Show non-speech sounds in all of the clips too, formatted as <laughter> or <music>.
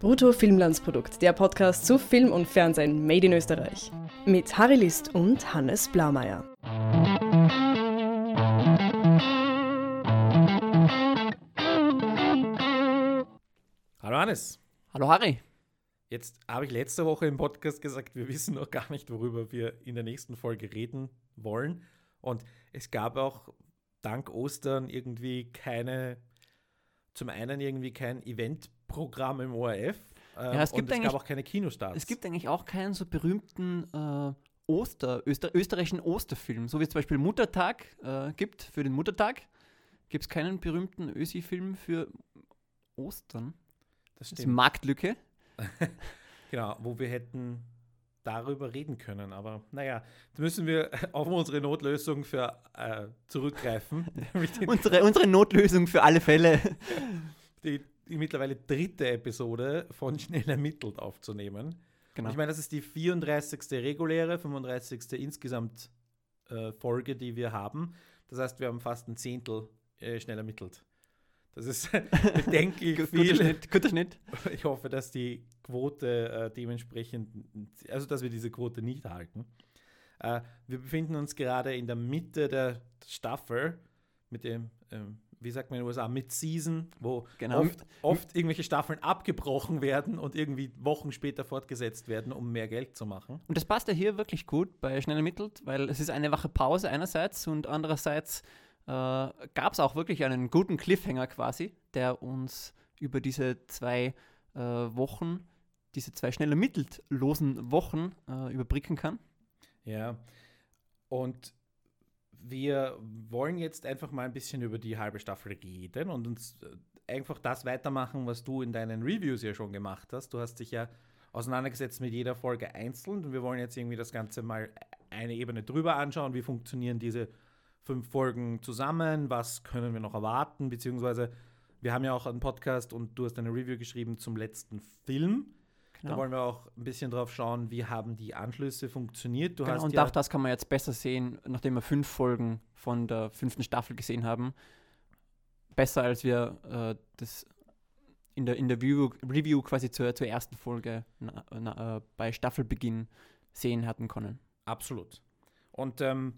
Brutto Filmlandsprodukt, der Podcast zu Film und Fernsehen made in Österreich. Mit Harry List und Hannes Blaumeier. Hallo Hannes. Hallo Harry. Jetzt habe ich letzte Woche im Podcast gesagt, wir wissen noch gar nicht, worüber wir in der nächsten Folge reden wollen. Und es gab auch dank Ostern irgendwie keine, zum einen irgendwie kein Eventprogramm im ORF. Äh, ja, es gibt und es gab auch keine Kinostarts. Es gibt eigentlich auch keinen so berühmten äh, Oster, Öster, österreichischen Osterfilm. So wie es zum Beispiel Muttertag äh, gibt für den Muttertag, gibt es keinen berühmten Ösi-Film für Ostern. Das Das stimmt. ist Marktlücke. <laughs> genau, wo wir hätten darüber reden können. Aber naja, da müssen wir <laughs> auf unsere Notlösung für äh, zurückgreifen. <laughs> Unsere, unsere Notlösung für alle Fälle. die, die mittlerweile dritte Episode von Schnell ermittelt aufzunehmen. Genau. Ich meine, das ist die 34. reguläre, 35. insgesamt äh, Folge, die wir haben. Das heißt, wir haben fast ein Zehntel äh, schnell ermittelt. Das ist <laughs> bedenklich Guter viel. Schnitt, guter Schnitt. <laughs> Ich hoffe, dass die Quote äh, dementsprechend, also dass wir diese Quote nicht halten. Äh, wir befinden uns gerade in der Mitte der Staffel mit dem, ähm, wie sagt man in den USA, Mid-Season, wo Genau. oft, oft irgendwelche Staffeln abgebrochen werden und irgendwie Wochen später fortgesetzt werden, um mehr Geld zu machen. Und das passt ja hier wirklich gut bei Schnell ermittelt, weil es ist eine Woche Pause einerseits und andererseits äh, gab es auch wirklich einen guten Cliffhanger quasi, der uns über diese zwei äh, Wochen, diese zwei schnell ermitteltlosen Wochen äh, überbrücken kann. Ja. Und wir wollen jetzt einfach mal ein bisschen über die halbe Staffel reden und uns äh, einfach das weitermachen, was du in deinen Reviews ja schon gemacht hast. Du hast dich ja auseinandergesetzt mit jeder Folge einzeln und wir wollen jetzt irgendwie das Ganze mal eine Ebene drüber anschauen. Wie funktionieren diese fünf Folgen zusammen? Was können wir noch erwarten? Beziehungsweise wir haben ja auch einen Podcast und du hast eine Review geschrieben zum letzten Film. Da Genau. wollen wir auch ein bisschen drauf schauen, wie haben die Anschlüsse funktioniert. Du Genau, und ja auch das kann man jetzt besser sehen, nachdem wir fünf Folgen von der fünften Staffel gesehen haben. Besser als wir äh, das in der, in der Review, Review quasi zur, zur ersten Folge na, na, äh, bei Staffelbeginn sehen hatten können. absolut. Und ähm,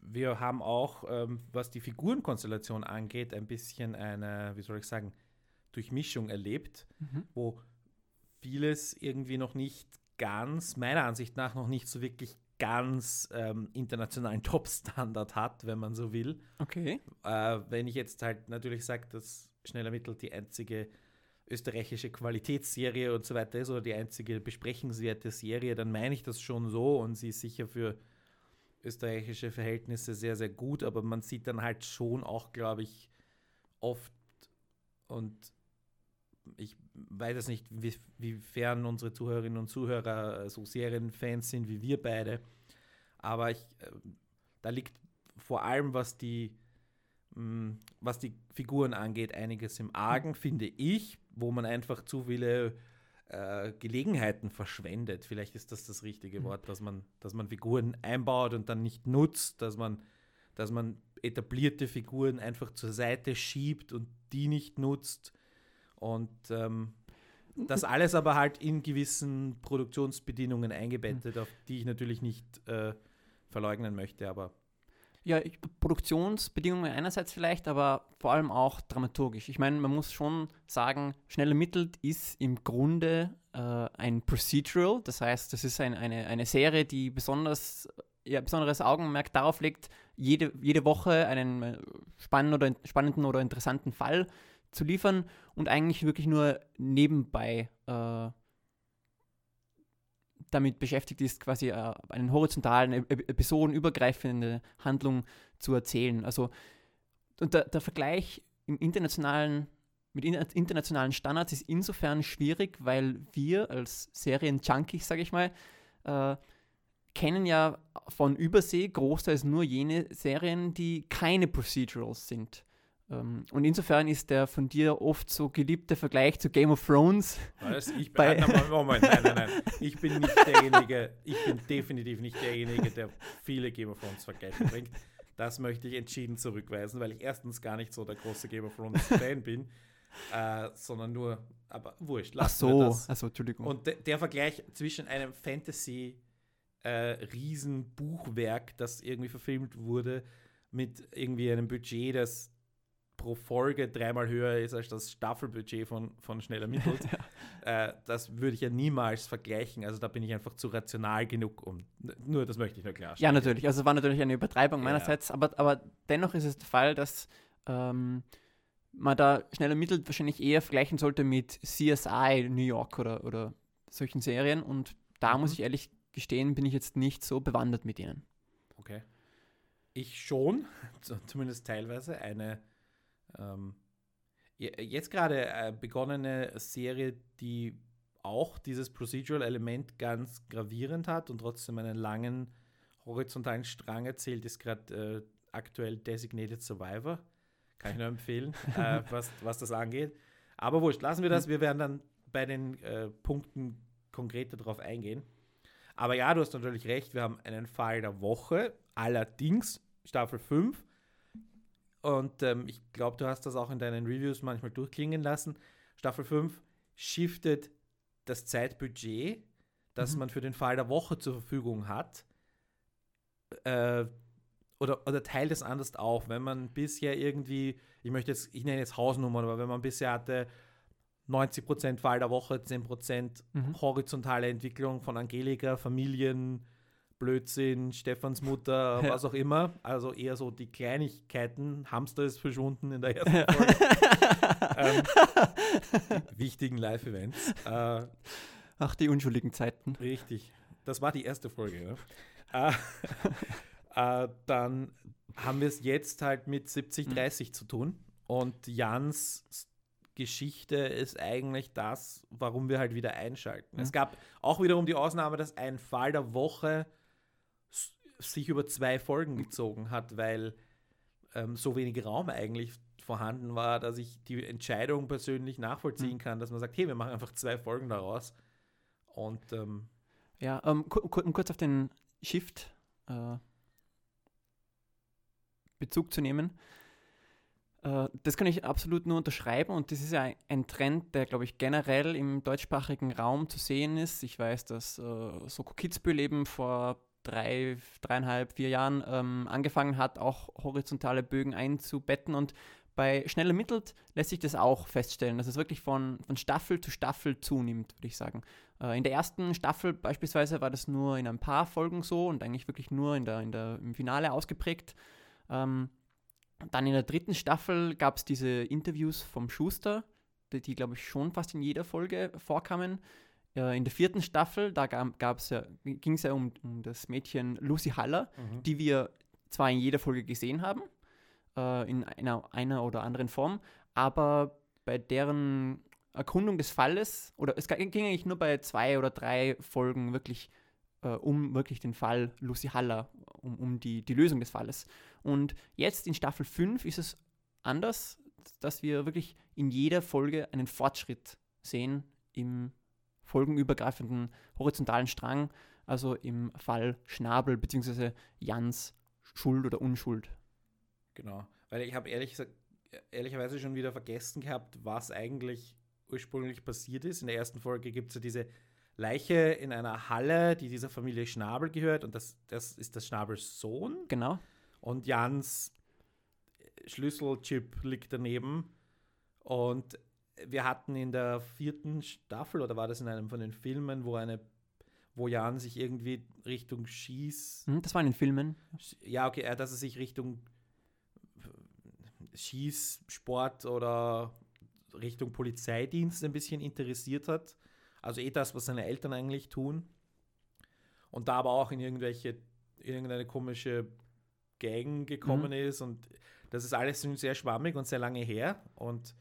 wir haben auch, ähm, was die Figurenkonstellation angeht, ein bisschen eine, wie soll ich sagen, Durchmischung erlebt, wo vieles irgendwie noch nicht ganz, meiner Ansicht nach, noch nicht so wirklich ganz ähm, internationalen <laughs> Top-Standard hat, wenn man so will. Okay. Äh, wenn ich jetzt halt natürlich sage, dass Schnell ermittelt die einzige österreichische Qualitätsserie und so weiter ist oder die einzige besprechenswerte Serie, dann meine ich das schon so und sie ist sicher für österreichische Verhältnisse sehr, sehr gut, aber man sieht dann halt schon auch, glaube ich, oft und ich weiß es nicht, wie, wiefern unsere Zuhörerinnen und Zuhörer äh, so Serienfans sind wie wir beide, aber ich, äh, da liegt vor allem, was die, mh, was die Figuren angeht, einiges im Argen, finde ich, wo man einfach zu viele äh, Gelegenheiten verschwendet. Vielleicht ist das das richtige Wort, dass man, dass man Figuren einbaut und dann nicht nutzt, dass man, dass man etablierte Figuren einfach zur Seite schiebt und die nicht nutzt. Und ähm, das alles aber halt in gewissen Produktionsbedingungen eingebettet, auf die ich natürlich nicht äh, verleugnen möchte, aber Ja, ich, Produktionsbedingungen einerseits vielleicht, aber vor allem auch dramaturgisch. Ich meine, man muss schon sagen, Schnell ermittelt ist im Grunde äh, ein Procedural. Das heißt, das ist ein, eine, eine Serie, die besonders, ja, besonderes Augenmerk darauf legt, jede, jede Woche einen äh, spannenden oder, spannenden oder interessanten Fall zu liefern und eigentlich wirklich nur nebenbei äh, damit beschäftigt ist, quasi äh, einen horizontalen, ep- ep- episodenübergreifende Handlung zu erzählen. Also und der, der Vergleich im internationalen, mit inter- internationalen Standards ist insofern schwierig, weil wir als Serien-Junkies, sage ich mal, äh, kennen ja von Übersee großteils nur jene Serien, die keine Procedurals sind. Ähm, und insofern ist der von dir oft so geliebte Vergleich zu Game of Thrones Was? Ich <laughs> bin, Bei- Moment, Moment, nein, nein, nein. <laughs> Ich bin nicht derjenige, ich bin definitiv nicht derjenige, der viele Game of Thrones Vergleiche bringt. Das möchte ich entschieden zurückweisen, weil ich erstens gar nicht so der große Game of Thrones Fan bin. <laughs> äh, sondern nur, aber wurscht. Ach so, das. also Entschuldigung. Und de der Vergleich zwischen einem Fantasy-Riesenbuchwerk, das irgendwie verfilmt wurde, mit irgendwie einem Budget, das pro Folge dreimal höher ist als das Staffelbudget von, von Schnell ermittelt, <laughs> äh, das würde ich ja niemals vergleichen. Also da bin ich einfach zu rational genug, um. Nur das möchte ich nur klarstellen. Ja, natürlich. Also es war natürlich eine Übertreibung Ja. meinerseits, aber, aber dennoch ist es der Fall, dass ähm, man da schnell ermittelt wahrscheinlich eher vergleichen sollte mit CSI New York oder, oder solchen Serien. Und da muss Mhm. ich ehrlich gestehen, bin ich jetzt nicht so bewandert mit ihnen. Okay. Ich schon, <laughs> zumindest teilweise, eine ähm, je- jetzt gerade äh, begonnene Serie, die auch dieses Procedural-Element ganz gravierend hat und trotzdem einen langen horizontalen Strang erzählt, ist gerade äh, aktuell Designated Survivor. Kann ich nur empfehlen, <laughs> äh, was, was das angeht. Aber wurscht, lassen wir das. Wir werden dann bei den äh, Punkten konkreter darauf eingehen. Aber ja, du hast natürlich recht, wir haben einen Fall der Woche, allerdings Staffel 5. Und ähm, ich glaube, du hast das auch in deinen Reviews manchmal durchklingen lassen. Staffel 5 shiftet das Zeitbudget, das Mhm. man für den Fall der Woche zur Verfügung hat, äh, oder, oder teilt es anders auf. Wenn man bisher irgendwie, ich möchte jetzt, ich nenne jetzt Hausnummern, aber wenn man bisher hatte 90% Fall der Woche, 10% Mhm. horizontale Entwicklung von Angelika, Familien, Blödsinn, Stefans Mutter, Ja. was auch immer. Also eher so die Kleinigkeiten. Hamster ist verschwunden in der ersten Folge. <laughs> ähm, wichtigen Live-Events. Äh, Ach, die unschuldigen Zeiten. Richtig. Das war die erste Folge. Ne? äh, <laughs> äh, dann haben wir es jetzt halt mit 70-30 zu tun. Und Jans Geschichte ist eigentlich das, warum wir halt wieder einschalten. Ja. Es gab auch wiederum die Ausnahme, dass ein Fall der Woche sich über zwei Folgen gezogen hat, weil ähm, so wenig Raum eigentlich vorhanden war, dass ich die Entscheidung persönlich nachvollziehen kann, dass man sagt, hey, wir machen einfach zwei Folgen daraus. Und ähm, Ja, ähm, ku- ku- um kurz auf den Shift äh, Bezug zu nehmen. Äh, das kann ich absolut nur unterschreiben und das ist ja ein, ein Trend, der, glaube ich, generell im deutschsprachigen Raum zu sehen ist. Ich weiß, dass äh, Soko Kitzbühel eben vor drei, dreieinhalb, vier Jahren ähm, angefangen hat, auch horizontale Bögen einzubetten und bei Schnell ermittelt lässt sich das auch feststellen, dass es wirklich von, von Staffel zu Staffel zunimmt, würde ich sagen. Äh, in der ersten Staffel beispielsweise war das nur in ein paar Folgen so und eigentlich wirklich nur in der, in der, im Finale ausgeprägt. Ähm, dann in der dritten Staffel gab es diese Interviews vom Schuster, die, die glaube ich, schon fast in jeder Folge vorkamen. In der vierten Staffel, da gab's ja, ging es ja um, um das Mädchen Lucy Haller, die wir zwar in jeder Folge gesehen haben, äh, in einer, einer oder anderen Form, aber bei deren Erkundung des Falles, oder es ging eigentlich nur bei zwei oder drei Folgen wirklich äh, um wirklich den Fall Lucy Haller, um, um die, die Lösung des Falles. Und jetzt in Staffel 5 ist es anders, dass wir wirklich in jeder Folge einen Fortschritt sehen im folgenübergreifenden horizontalen Strang, also im Fall Schnabel bzw. Jans Schuld oder Unschuld. Genau. Weil ich habe ehrlich gesagt, ehrlicherweise schon wieder vergessen gehabt, was eigentlich ursprünglich passiert ist. In der ersten Folge gibt es ja diese Leiche in einer Halle, die dieser Familie Schnabel gehört und das, das ist das Schnabels Sohn. Genau. Und Jans Schlüsselchip liegt daneben. Und wir hatten in der vierten Staffel, oder war das in einem von den Filmen, wo eine, wo Jan sich irgendwie Richtung Schieß, Hm, Das war in den Filmen. ja, okay, äh, dass er sich Richtung Schießsport oder Richtung Polizeidienst ein bisschen interessiert hat. Also eh das, was seine Eltern eigentlich tun. Und da aber auch in irgendwelche, irgendeine komische Gang gekommen ist. Und das ist alles sehr schwammig und sehr lange her. Und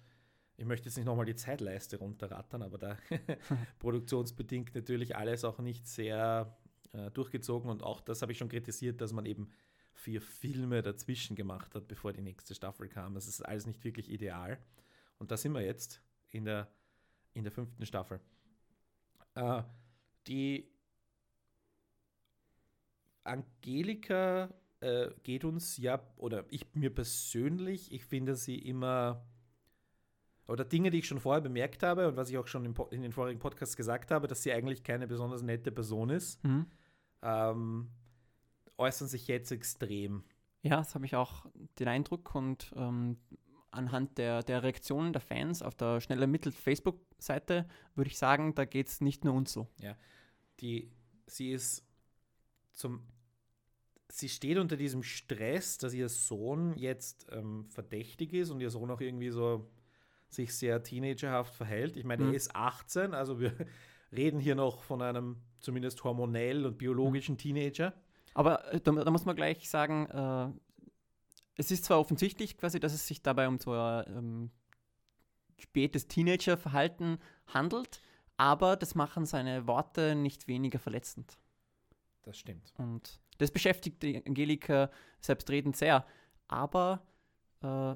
ich möchte jetzt nicht nochmal die Zeitleiste runterrattern, aber da <laughs> produktionsbedingt natürlich alles auch nicht sehr äh, durchgezogen. Und auch das habe ich schon kritisiert, dass man eben vier Filme dazwischen gemacht hat, bevor die nächste Staffel kam. Das ist alles nicht wirklich ideal. Und da sind wir jetzt in der, in der fünften Staffel. Äh, die Angelika äh, geht uns ja, oder ich mir persönlich, ich finde sie immer oder Dinge, die ich schon vorher bemerkt habe und was ich auch schon in, den vorigen Podcasts gesagt habe, dass sie eigentlich keine besonders nette Person ist, Mhm. ähm, äußern sich jetzt extrem. Ja, das habe ich auch den Eindruck und ähm, anhand der, der Reaktionen der Fans auf der schnell ermittelt Facebook-Seite würde ich sagen, da geht es nicht nur uns so. Die, sie ist zum, sie steht unter diesem Stress, dass ihr Sohn jetzt ähm, verdächtig ist und ihr Sohn auch irgendwie so sich sehr teenagerhaft verhält. Ich meine, Mhm. er ist 18, also wir <laughs> reden hier noch von einem zumindest hormonell und biologischen Teenager. Aber äh, da, da muss man gleich sagen, äh, es ist zwar offensichtlich quasi, dass es sich dabei um so ein ähm, spätes Teenager-Verhalten handelt, aber das machen seine Worte nicht weniger verletzend. Das stimmt. Und das beschäftigt die Angelika selbstredend sehr. Aber äh,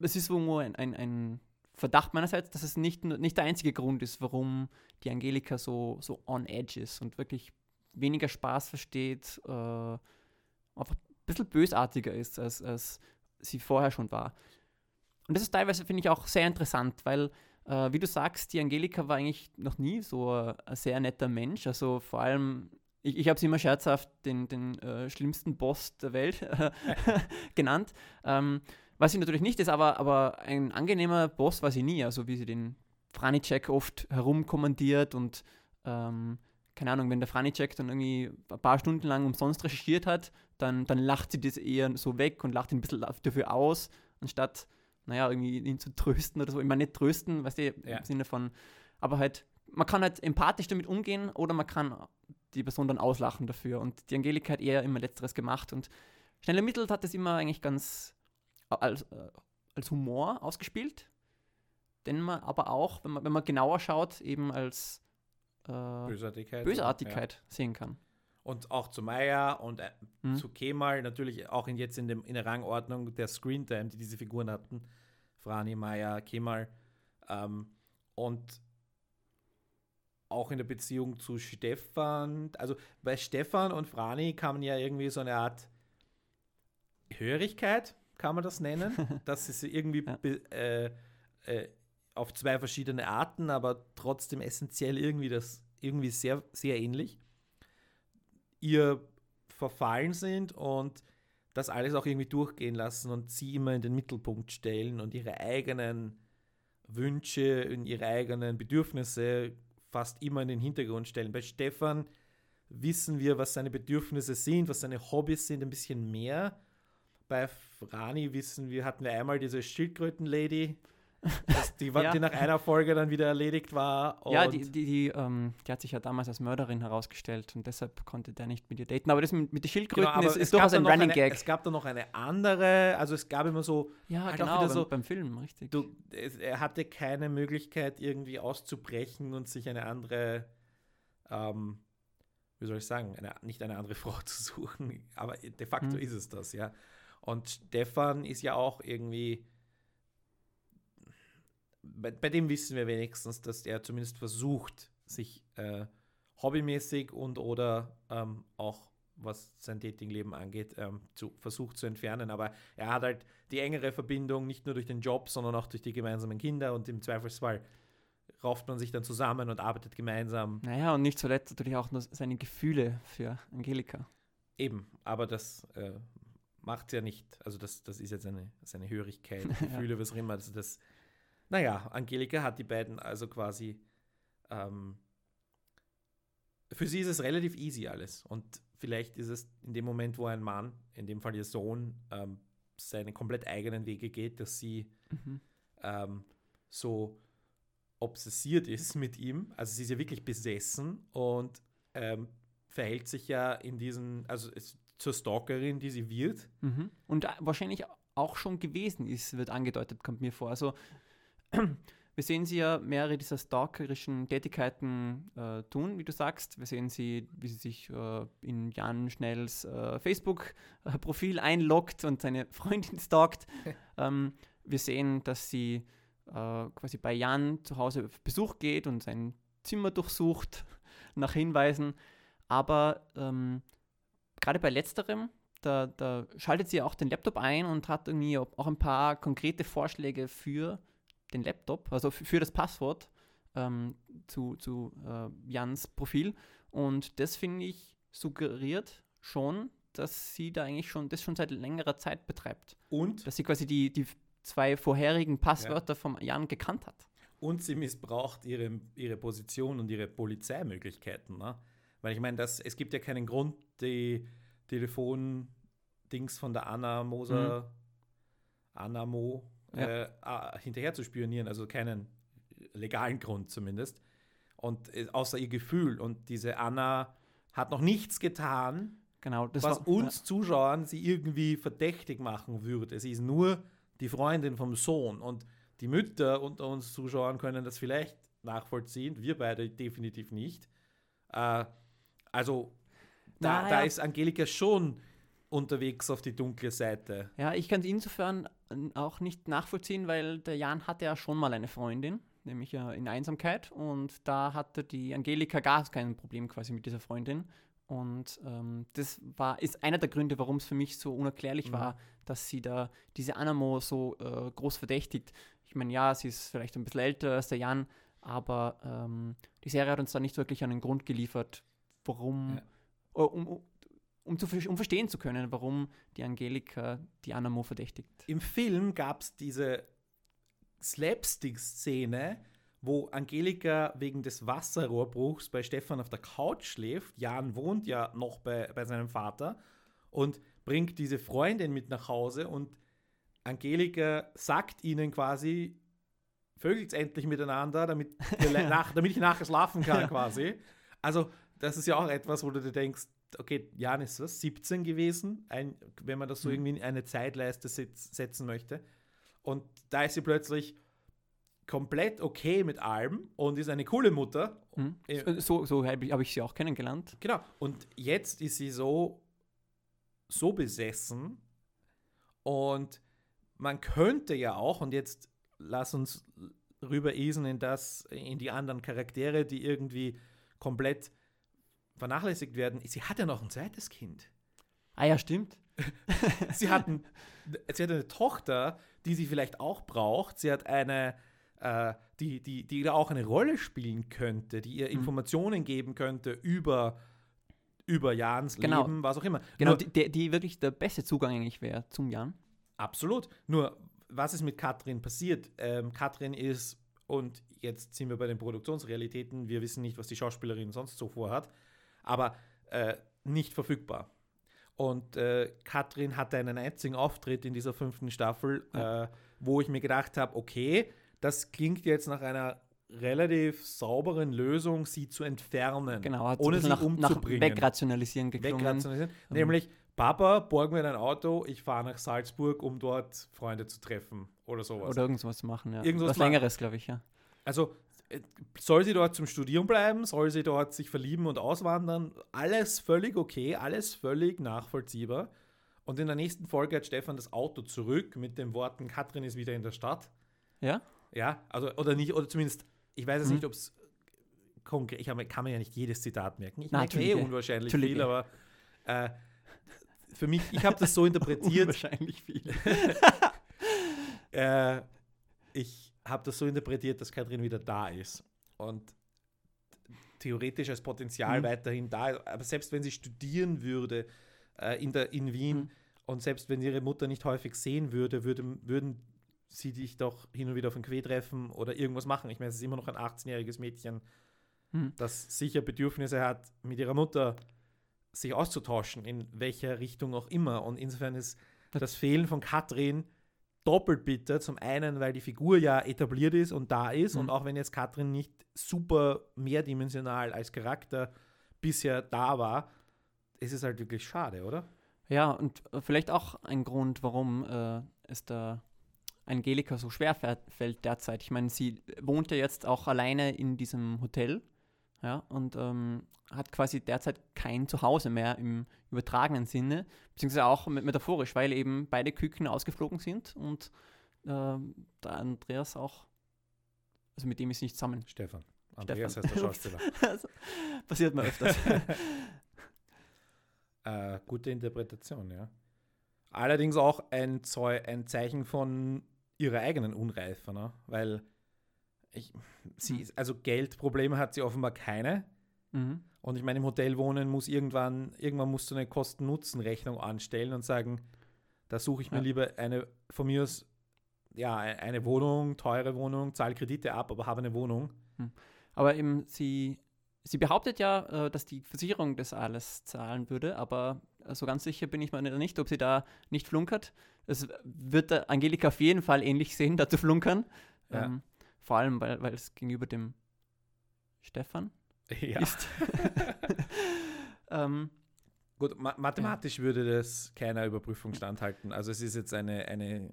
es ist irgendwo ein, ein, ein Verdacht meinerseits, dass es nicht, nicht der einzige Grund ist, warum die Angelika so, so on edge ist und wirklich weniger Spaß versteht, äh, einfach ein bisschen bösartiger ist, als, als sie vorher schon war. Und das ist teilweise, finde ich, auch sehr interessant, weil, äh, wie du sagst, die Angelika war eigentlich noch nie so ein, ein sehr netter Mensch. Also vor allem, ich, ich habe sie immer scherzhaft den, den äh, schlimmsten Boss der Welt äh, <laughs> genannt. Ähm, was sie natürlich nicht ist, aber, aber ein angenehmer Boss war sie nie. Also wie sie den Franicek oft herumkommandiert und ähm, keine Ahnung, wenn der Franicek dann irgendwie ein paar Stunden lang umsonst recherchiert hat, dann, dann lacht sie das eher so weg und lacht ihn ein bisschen dafür aus, anstatt, naja, irgendwie ihn zu trösten oder so. Ich meine, nicht trösten, weißt du, Ja. im Sinne von, aber halt, man kann halt empathisch damit umgehen oder man kann die Person dann auslachen dafür. Und die Angelika hat eher immer Letzteres gemacht und schnell ermittelt hat es immer eigentlich ganz als, äh, als Humor ausgespielt, den man aber auch, wenn man, wenn man genauer schaut, eben als äh, Bösartigkeit. Bösartigkeit sehen kann. Und auch zu Maya und äh, Mhm. zu Kemal, natürlich auch in, jetzt in, dem, in der Rangordnung der Screentime, die diese Figuren hatten. Frani, Maya, Kemal. Ähm, und auch in der Beziehung zu Stefan. Also bei Stefan und Frani kam ja irgendwie so eine Art Hörigkeit, kann man das nennen. <laughs> dass sie sie irgendwie äh, äh, auf zwei verschiedene Arten, aber trotzdem essentiell irgendwie das irgendwie sehr, sehr ähnlich ihr verfallen sind und das alles auch irgendwie durchgehen lassen und sie immer in den Mittelpunkt stellen und ihre eigenen Wünsche und ihre eigenen Bedürfnisse fast immer in den Hintergrund stellen. Bei Stefan wissen wir, was seine Bedürfnisse sind, was seine Hobbys sind, ein bisschen mehr. Bei Frani wissen wir, hatten wir einmal diese Schildkröten-Lady, <laughs> die, Ja. die nach einer Folge dann wieder erledigt war. ja, die, die, die, ähm, die hat sich ja damals als Mörderin herausgestellt und deshalb konnte der nicht mit ihr daten. Aber das mit, mit den Schildkröten Genau, ist, ist durchaus ein Running eine, Gag. Es gab dann noch eine andere, also es gab immer so, ja, halt genau, beim, so- beim Film, richtig. du, es, er hatte keine Möglichkeit irgendwie auszubrechen und sich eine andere, ähm, wie soll ich sagen, eine, nicht eine andere <laughs> Frau zu suchen, aber de facto Hm. ist es das, ja. Und Stefan ist ja auch irgendwie, bei, bei dem wissen wir wenigstens, dass er zumindest versucht, sich äh, hobbymäßig und oder ähm, auch was sein Datingleben angeht, ähm, zu, versucht zu entfernen. Aber er hat halt die engere Verbindung nicht nur durch den Job, sondern auch durch die gemeinsamen Kinder und im Zweifelsfall rauft man sich dann zusammen und arbeitet gemeinsam. Naja, und nicht zuletzt natürlich auch nur seine Gefühle für Angelika. Eben, aber das äh, macht ja nicht, also das, das ist jetzt eine, seine Hörigkeit, <laughs> Ja. Gefühle, was auch immer. Also das, naja, Angelika hat die beiden also quasi, ähm, für sie ist es relativ easy alles. Und vielleicht ist es in dem Moment, wo ein Mann, in dem Fall ihr Sohn, ähm, seine komplett eigenen Wege geht, dass sie Mhm. ähm, so obsessiert ist mit ihm. Also sie ist ja wirklich besessen und ähm, verhält sich ja in diesen, also ist zur Stalkerin, die sie wird. Mhm. Und äh, wahrscheinlich auch schon gewesen ist, wird angedeutet, kommt mir vor. Also <clears throat> wir sehen sie ja mehrere dieser stalkerischen Tätigkeiten äh, tun, wie du sagst. Wir sehen sie, wie sie sich äh, in Jan Schnells äh, Facebook-Profil <laughs> einloggt und seine Freundin stalkt. <laughs> ähm, wir sehen, dass sie äh, quasi bei Jan zu Hause auf Besuch geht und sein Zimmer durchsucht <laughs> nach Hinweisen. Aber ähm, gerade bei letzterem, da, da schaltet sie auch den Laptop ein und hat irgendwie auch ein paar konkrete Vorschläge für den Laptop, also für das Passwort ähm, zu, zu äh, Jans Profil. Und das finde ich suggeriert schon, dass sie da eigentlich schon das schon seit längerer Zeit betreibt. Und, Dass sie quasi die, die zwei vorherigen Passwörter vom Jan gekannt hat. und sie missbraucht ihre, ihre Position und ihre Polizeimöglichkeiten. Ne? Weil ich meine, das- es gibt ja keinen Grund, die Telefon-Dings von der Anna Moser, Anna Mo, Ja. äh, ah, hinterher zu spionieren. Also keinen legalen Grund zumindest. Und äh, außer ihr Gefühl. Und diese Anna hat noch nichts getan, Genau, das was war, uns Zuschauern sie irgendwie verdächtig machen würde. Sie ist nur die Freundin vom Sohn und die Mütter unter uns Zuschauern können das vielleicht nachvollziehen, wir beide definitiv nicht. Äh, also da, Na da ist Angelika schon unterwegs auf die dunkle Seite. Ja, ich kann es insofern auch nicht nachvollziehen, weil der Jan hatte ja schon mal eine Freundin, nämlich ja in Einsamkeit. Und da hatte die Angelika gar kein Problem quasi mit dieser Freundin. Und ähm, das war, ist einer der Gründe, warum es für mich so unerklärlich Mhm. war, dass sie da diese Anamo so äh, groß verdächtigt. Ich meine, ja, sie ist vielleicht ein bisschen älter als der Jan, aber ähm, die Serie hat uns da nicht wirklich einen Grund geliefert, warum, Ja. oh, um, um, zu, um verstehen zu können, warum die Angelika die Anamo verdächtigt. Im Film gab es diese Slapstick-Szene, wo Angelika wegen des Wasserrohrbruchs bei Stefan auf der Couch schläft. Jan wohnt ja noch bei, bei seinem Vater und bringt diese Freundin mit nach Hause und Angelika sagt ihnen quasi, vögelt's endlich miteinander, damit, <laughs> nach, damit ich nachher schlafen kann quasi. Also das ist ja auch etwas, wo du dir denkst, okay, Jan ist was, 17 gewesen, ein, wenn man das so Mhm. irgendwie in eine Zeitleiste setz, setzen möchte. Und da ist sie plötzlich komplett okay mit allem und ist eine coole Mutter. Hm? Äh, So, so habe ich, sie auch kennengelernt. Genau. Und jetzt ist sie so, so besessen und man könnte ja auch, und jetzt lass uns rüber in das, in die anderen Charaktere, die irgendwie komplett vernachlässigt werden. Sie hat ja noch ein zweites Kind. Ah ja, stimmt. <laughs> Sie hat, ein, sie hat eine Tochter, die sie vielleicht auch braucht. Sie hat eine, äh, die, die, die da auch eine Rolle spielen könnte, die ihr Mhm. Informationen geben könnte über, über Jans Genau. Leben, was auch immer. Genau, Nur, die, die, die wirklich der beste Zugang eigentlich wäre zum Jan. absolut. Nur, was ist mit Katrin passiert? Ähm, Katrin ist, und jetzt sind wir bei den Produktionsrealitäten, wir wissen nicht, was die Schauspielerin sonst so vorhat, aber äh, nicht verfügbar. Und äh, Katrin hatte einen einzigen Auftritt in dieser fünften Staffel, äh, wo ich mir gedacht habe, okay, das klingt jetzt nach einer relativ sauberen Lösung, sie zu entfernen, Genau, ohne sie nach, nach umzubringen. Wegrationalisieren geklungen. Wegrationalisieren. Ähm. Nämlich, Papa, borg mir dein Auto, ich fahre nach Salzburg, um dort Freunde zu treffen oder sowas. Oder irgendwas machen, ja. Irgendwas Was. Längeres, glaube ich, ja. Also soll sie dort zum Studieren bleiben, soll sie dort sich verlieben und auswandern, alles völlig okay, alles völlig nachvollziehbar. Und in der nächsten Folge hat Stefan das Auto zurück mit den Worten, Katrin ist wieder in der Stadt. Ja? Ja, also oder nicht, oder zumindest, ich weiß jetzt Mhm. nicht, ob es konkret, ich hab, kann mir ja nicht jedes Zitat merken. Ich merke eh unwahrscheinlich Entschuldige. viel, aber äh, für mich, ich habe das so <laughs> interpretiert, Wahrscheinlich viel. <laughs> äh, ich habe das so interpretiert, dass Katrin wieder da ist und theoretisch als Potenzial Mhm. weiterhin da ist. Aber selbst wenn sie studieren würde äh, in, der, in Wien Mhm. und selbst wenn sie ihre Mutter nicht häufig sehen würde, würde würden sie dich doch hin und wieder auf den Quai treffen oder irgendwas machen. Ich meine, es ist immer noch ein 18-jähriges Mädchen, Mhm. das sicher Bedürfnisse hat, mit ihrer Mutter sich auszutauschen, in welcher Richtung auch immer. Und insofern ist das Fehlen von Katrin doppelt bitter. Zum einen, weil die Figur ja etabliert ist und da ist. Mhm. Und auch wenn jetzt Katrin nicht super mehrdimensional als Charakter bisher da war, ist es halt wirklich schade, oder? Ja, und äh, vielleicht auch ein Grund, warum äh, es der Angelika so schwer fällt derzeit. Ich meine, sie wohnt ja jetzt auch alleine in diesem Hotel ja, und ähm, hat quasi derzeit kein Zuhause mehr im übertragenen Sinne, beziehungsweise auch met- metaphorisch, weil eben beide Küken ausgeflogen sind und ähm, der Andreas auch, also mit dem ist nicht zusammen. Stefan. Andreas Stefan. heißt der Schauspieler. <laughs> Also, Passiert mir öfters. <laughs> Äh, gute Interpretation, ja. Allerdings auch ein, Zeu ein Zeichen von ihrer eigenen Unreife, ne? weil ich, sie, Mhm. also Geldprobleme hat sie offenbar keine. Mhm. Und ich meine, im Hotel wohnen muss irgendwann, irgendwann musst du eine Kosten-Nutzen-Rechnung anstellen und sagen, da suche ich mir Ja. lieber eine, von mir aus, ja, e- eine Wohnung, teure Wohnung, zahle Kredite ab, aber habe eine Wohnung. Aber eben, sie, sie behauptet ja, äh, dass die Versicherung das alles zahlen würde, aber äh, so ganz sicher bin ich mir nicht, ob sie da nicht flunkert. Es wird Angelika auf jeden Fall ähnlich sehen, da zu flunkern. Ja. Ähm, vor allem, weil, weil es gegenüber dem Stefan Ja. ist. <laughs> ähm, Gut, ma mathematisch würde das keiner Überprüfung standhalten. Also es ist jetzt eine, eine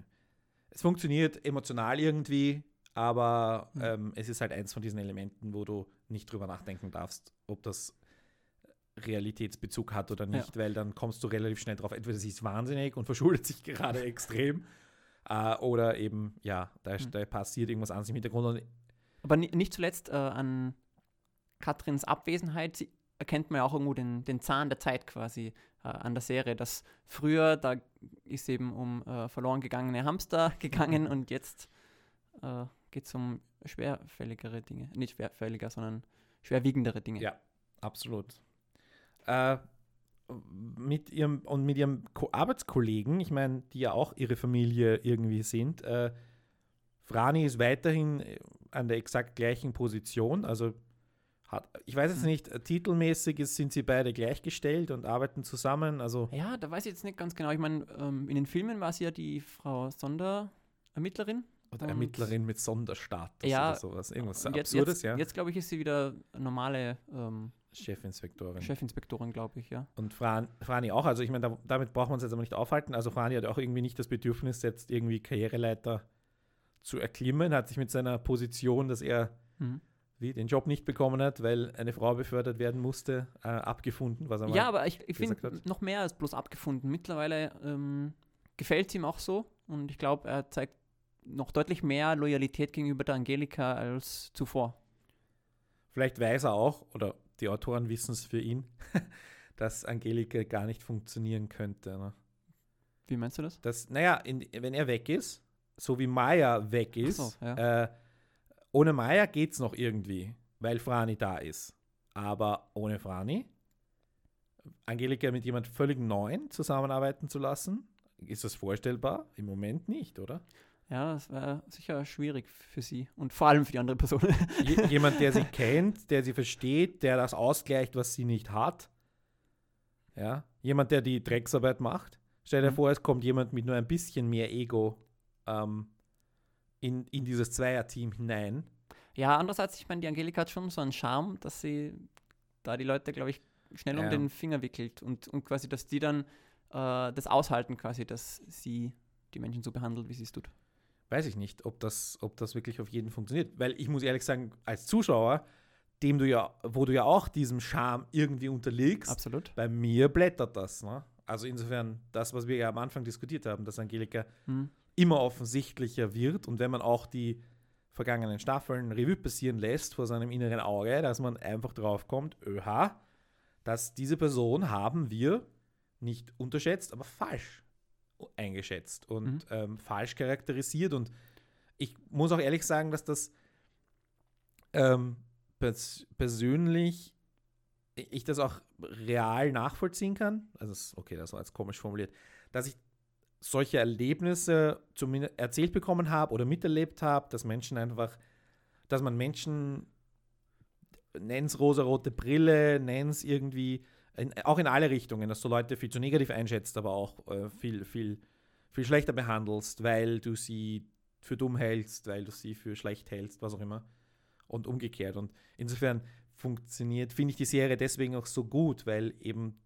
es funktioniert emotional irgendwie, aber Mhm. ähm, es ist halt eins von diesen Elementen, wo du nicht drüber nachdenken darfst, ob das Realitätsbezug hat oder nicht, weil dann kommst du relativ schnell drauf, entweder sie ist wahnsinnig und verschuldet sich gerade <laughs> extrem äh, oder eben, ja, da, Mhm. da passiert irgendwas anderes im Hintergrund. Und aber ni nicht zuletzt äh, an Katrins Abwesenheit sie, erkennt man ja auch irgendwo den, den Zahn der Zeit quasi äh, an der Serie. Dass früher, da ist eben um äh, verloren gegangene Hamster <laughs> gegangen <laughs> und jetzt äh, geht es um schwerfälligere Dinge. Nicht schwerfälliger, sondern schwerwiegendere Dinge. Ja, absolut. Äh, mit ihrem und mit ihrem Ko Arbeitskollegen, ich meine, die ja auch ihre Familie irgendwie sind, äh, Frani ist weiterhin äh, an der exakt gleichen Position. Also hat, ich weiß jetzt Hm. nicht, äh, titelmäßig ist, sind sie beide gleichgestellt und arbeiten zusammen. Also Ja, da weiß ich jetzt nicht ganz genau. Ich meine, ähm, in den Filmen war sie ja die Frau Sonderermittlerin. Oder und- Ermittlerin mit Sonderstatus Ja, oder sowas. Irgendwas Und jetzt, Absurdes, jetzt, ja. Jetzt, glaube ich, ist sie wieder normale ähm, Chefinspektorin. Chefinspektorin, glaube ich, ja. Und Fran, Frani auch, also ich meine, da, damit braucht man es jetzt aber nicht aufhalten. Also Frani hat auch irgendwie nicht das Bedürfnis, jetzt irgendwie Karriereleiter zu erklimmen, hat sich mit seiner Position, dass er Mhm. wie den Job nicht bekommen hat, weil eine Frau befördert werden musste, äh, abgefunden, was er Ja, aber ich, ich finde noch mehr als bloß abgefunden. Mittlerweile ähm, gefällt ihm auch so und ich glaube, er zeigt noch deutlich mehr Loyalität gegenüber der Angelika als zuvor. Vielleicht weiß er auch, oder die Autoren wissen es für ihn, <laughs> dass Angelika gar nicht funktionieren könnte. Ne? Wie meinst du das? dass, naja, in, wenn er weg ist, so wie Maya weg ist, so, ja. äh, ohne Maya geht es noch irgendwie, weil Frani da ist. Aber ohne Frani, Angelika mit jemand völlig Neuen zusammenarbeiten zu lassen, ist das vorstellbar? Im Moment nicht, oder? Ja, das wäre sicher schwierig für sie und vor allem für die andere Person. Je, <laughs> jemand, der sie kennt, der sie versteht, der das ausgleicht, was sie nicht hat. Ja, jemand, der die Drecksarbeit macht. Stell dir Mhm. vor, es kommt jemand mit nur ein bisschen mehr Ego ähm, in, in dieses Zweierteam hinein. ja, andererseits, ich meine, die Angelika hat schon so einen Charme, dass sie da die Leute, glaube ich, schnell Ja. um den Finger wickelt und, und quasi, dass die dann äh, das aushalten, quasi, dass sie die Menschen so behandelt, wie sie es tut. Weiß ich nicht, ob das, ob das wirklich auf jeden funktioniert. Weil ich muss ehrlich sagen, als Zuschauer, dem du ja, wo du ja auch diesem Charme irgendwie unterliegst, Absolut. bei mir blättert das. Ne? Also insofern, das, was wir ja am Anfang diskutiert haben, dass Angelika Mhm. immer offensichtlicher wird und wenn man auch die vergangenen Staffeln Revue passieren lässt vor seinem inneren Auge, dass man einfach drauf kommt, öha, dass diese Person haben wir nicht unterschätzt, aber falsch eingeschätzt und Mhm. ähm, falsch charakterisiert und ich muss auch ehrlich sagen, dass das ähm, pers persönlich ich das auch real nachvollziehen kann. Also, okay, das war jetzt komisch formuliert, dass ich solche Erlebnisse zumindest erzählt bekommen habe oder miterlebt habe, dass Menschen einfach, dass man Menschen, nenn es rosarote Brille, nenn es irgendwie, in, auch in alle Richtungen, dass du Leute viel zu negativ einschätzt, aber auch äh, viel, viel, viel schlechter behandelst, weil du sie für dumm hältst, weil du sie für schlecht hältst, was auch immer. Und umgekehrt. Und insofern funktioniert, finde ich die Serie deswegen auch so gut, weil eben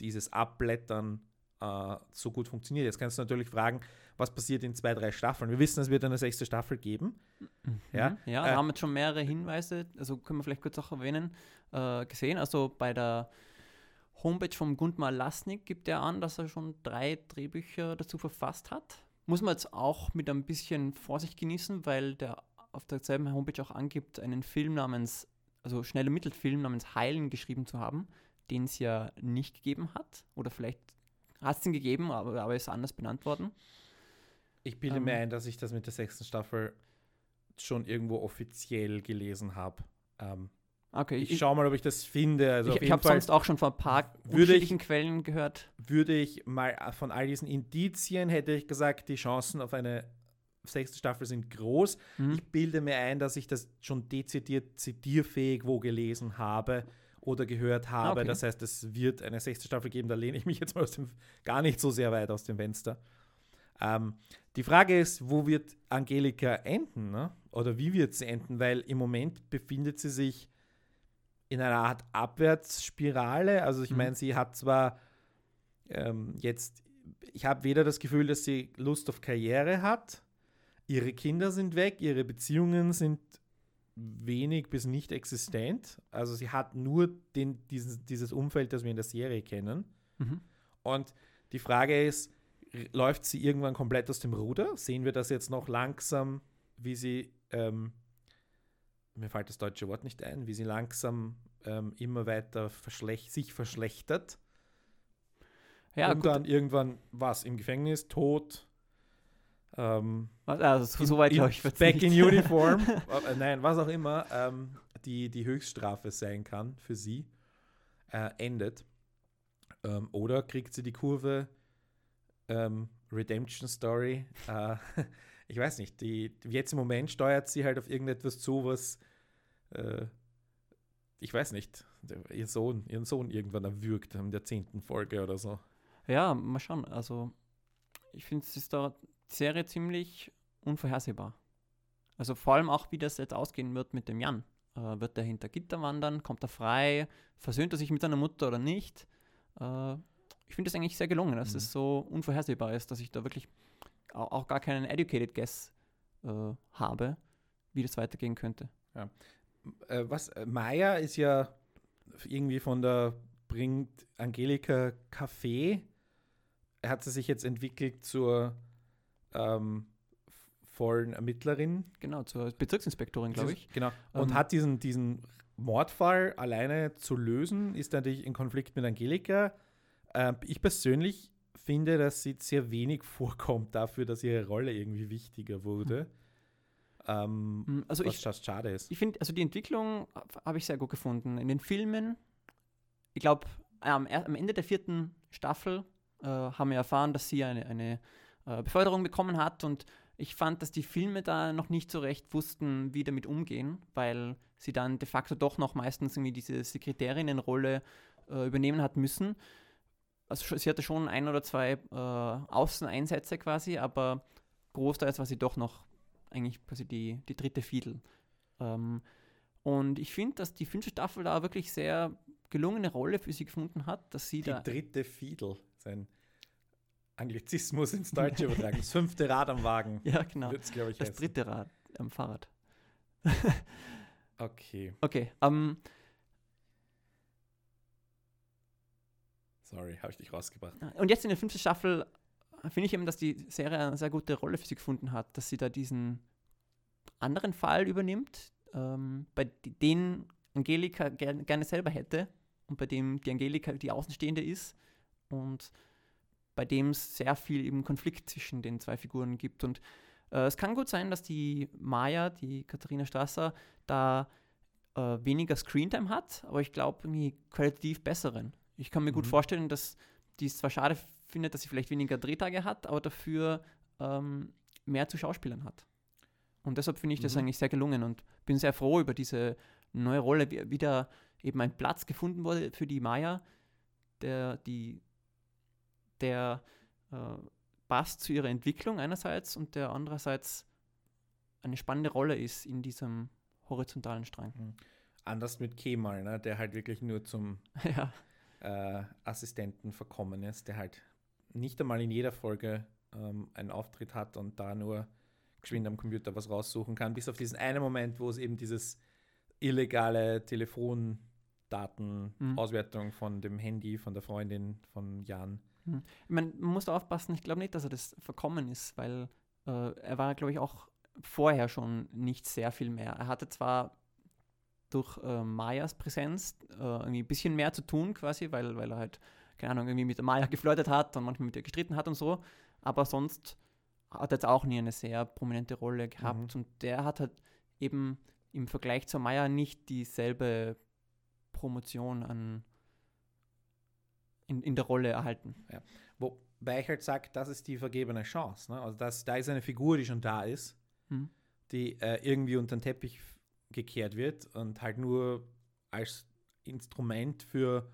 dieses Abblättern äh, so gut funktioniert. Jetzt kannst du natürlich fragen, was passiert in zwei, drei Staffeln. Wir wissen, es wird eine sechste Staffel geben. Ja, Mhm. ja äh, wir haben jetzt schon mehrere Hinweise, also können wir vielleicht kurz auch erwähnen, äh, gesehen. Also bei der Homepage vom Gundmar Lasnik gibt er an, dass er schon drei Drehbücher dazu verfasst hat. Muss man jetzt auch mit ein bisschen Vorsicht genießen, weil der auf derselben Homepage auch angibt, einen Film namens, also schnelle Mittelfilm namens Heilen geschrieben zu haben, den es ja nicht gegeben hat. Oder vielleicht hat es ihn gegeben, aber, aber ist anders benannt worden. Ich bilde Ähm. mir ein, dass ich das mit der sechsten Staffel schon irgendwo offiziell gelesen habe. Ähm, Okay, ich ich, schaue mal, ob ich das finde. Also ich, ich habe sonst auch schon von ein paar würde ich- unterschiedlichen Quellen gehört. würde ich mal äh, von all diesen Indizien hätte ich gesagt, die Chancen auf eine sechste Staffel sind groß. Mhm. Ich bilde mir ein, dass ich das schon dezidiert zitierfähig wo gelesen habe oder gehört habe. Okay. Das heißt, es wird eine sechste Staffel geben. Da lehne ich mich <laughs> jetzt mal dem, gar nicht so sehr weit aus dem Fenster. Ähm, die Frage ist, wo wird Angelika enden? Ne? Oder wie wird sie enden? Weil im Moment befindet sie sich in einer Art Abwärtsspirale. Also ich Mhm. meine, sie hat zwar ähm, jetzt, ich habe weder das Gefühl, dass sie Lust auf Karriere hat, ihre Kinder sind weg, ihre Beziehungen sind wenig bis nicht existent. Also sie hat nur den, dieses, dieses Umfeld, das wir in der Serie kennen. Mhm. Und die Frage ist, läuft sie irgendwann komplett aus dem Ruder? Sehen wir das jetzt noch langsam, wie sie, ähm, mir fällt das deutsche Wort nicht ein, wie sie langsam ähm, immer weiter verschlech sich verschlechtert Ja, und gut. dann irgendwann was im Gefängnis, tot, ähm, Also, so, weit glaube ich wird's back nicht. in uniform, <laughs> äh, nein, was auch immer, ähm, die, die Höchststrafe sein kann für sie, äh, endet. Ähm, oder kriegt sie die Kurve ähm, Redemption Story? Äh, <laughs> ich weiß nicht, die, jetzt im Moment steuert sie halt auf irgendetwas zu, was äh, ich weiß nicht, der- ihr Sohn, ihren Sohn irgendwann erwürgt in der zehnten Folge oder so. Ja, mal schauen. Also, ich finde, es ist da die Serie ziemlich unvorhersehbar. Also vor allem auch, wie das jetzt ausgehen wird mit dem Jan. Äh, wird er hinter Gitter wandern? Kommt er frei? Versöhnt er sich mit seiner Mutter oder nicht? Äh, ich finde es eigentlich sehr gelungen, dass Mhm. es so unvorhersehbar ist, dass ich da wirklich auch, auch gar keinen educated guess äh, habe, wie das weitergehen könnte. Äh, was äh, Maya ist ja irgendwie von der bringt Angelika Kaffee. Hat sie sich jetzt entwickelt zur ähm, vollen Ermittlerin, Genau, zur Bezirksinspektorin, glaube ich. Genau. Und Ähm, hat diesen, diesen Mordfall alleine zu lösen, ist natürlich in Konflikt mit Angelika. Ähm, ich persönlich finde, dass sie sehr wenig <laughs> vorkommt dafür, dass ihre Rolle irgendwie wichtiger wurde. Ähm, Mm, Also was ich, schade ist. Ich finde, also die Entwicklung habe ich sehr gut gefunden. In den Filmen, ich glaube, am, er- am Ende der vierten Staffel äh, haben wir erfahren, dass sie eine, eine äh, Beförderung bekommen hat und ich fand, dass die Filme da noch nicht so recht wussten, wie damit umgehen, weil sie dann de facto doch noch meistens irgendwie diese Sekretärinnenrolle äh, übernehmen hat müssen. Also sie hatte schon ein oder zwei äh, Außeneinsätze quasi, aber großteils war sie doch noch eigentlich quasi die, die dritte Fiedel. Ähm, und ich finde, dass die fünfte Staffel da wirklich sehr gelungene Rolle für sie gefunden hat, dass sie Die da. dritte Fiedel, sein Anglizismus ins Deutsche übertragen. Das fünfte Rad am Wagen <laughs> Ja, genau. wird es, glaube ich, Das heißen. dritte Rad am Fahrrad. Okay, Okay, ähm, sorry, habe ich dich rausgebracht. und jetzt in der fünften Staffel finde ich eben, dass die Serie eine sehr gute Rolle für sie gefunden hat, dass sie da diesen anderen Fall übernimmt, ähm, bei d- den Angelika ger gerne selber hätte und bei dem die Angelika die Außenstehende ist und bei dem es sehr viel eben Konflikt zwischen den zwei Figuren gibt. Und äh, es kann gut sein, dass die Maya, die Katharina Strasser, da äh, weniger Screentime hat, aber ich glaube irgendwie qualitativ besseren. Ich kann mir gut Mhm. vorstellen, dass die es zwar schade findet, dass sie vielleicht weniger Drehtage hat, aber dafür ähm, mehr zu Schauspielern hat. Und deshalb finde ich das Mhm. eigentlich sehr gelungen und bin sehr froh über diese neue Rolle, wie wieder eben ein Platz gefunden wurde für die Maya, der, die, der äh, passt zu ihrer Entwicklung einerseits und der andererseits eine spannende Rolle ist in diesem horizontalen Strang. Anders mit Kemal, ne, der halt wirklich nur zum <laughs> ja, äh, Assistenten verkommen ist, der halt nicht einmal in jeder Folge ähm, einen Auftritt hat und da nur geschwind am Computer was raussuchen kann, bis auf diesen einen Moment, wo es eben dieses illegale Telefondatenauswertung von dem Handy von der Freundin von Jan. ich meine, man muss da aufpassen, ich glaube nicht, dass er das verkommen ist, weil äh, er war, glaube ich, auch vorher schon nicht sehr viel mehr. Er hatte zwar durch äh, Mayas Präsenz äh, irgendwie ein bisschen mehr zu tun quasi, weil, weil er halt, keine Ahnung, irgendwie mit der Maya geflirtet hat und manchmal mit ihr gestritten hat und so, aber sonst hat jetzt auch nie eine sehr prominente Rolle gehabt Mhm. und der hat halt eben im Vergleich zur Meier nicht dieselbe Promotion an in, in der Rolle erhalten. Wobei ich halt sage, das ist die vergebene Chance. Ne? Also das, da ist eine Figur, die schon da ist, Mhm. die äh, irgendwie unter den Teppich gekehrt wird und halt nur als Instrument für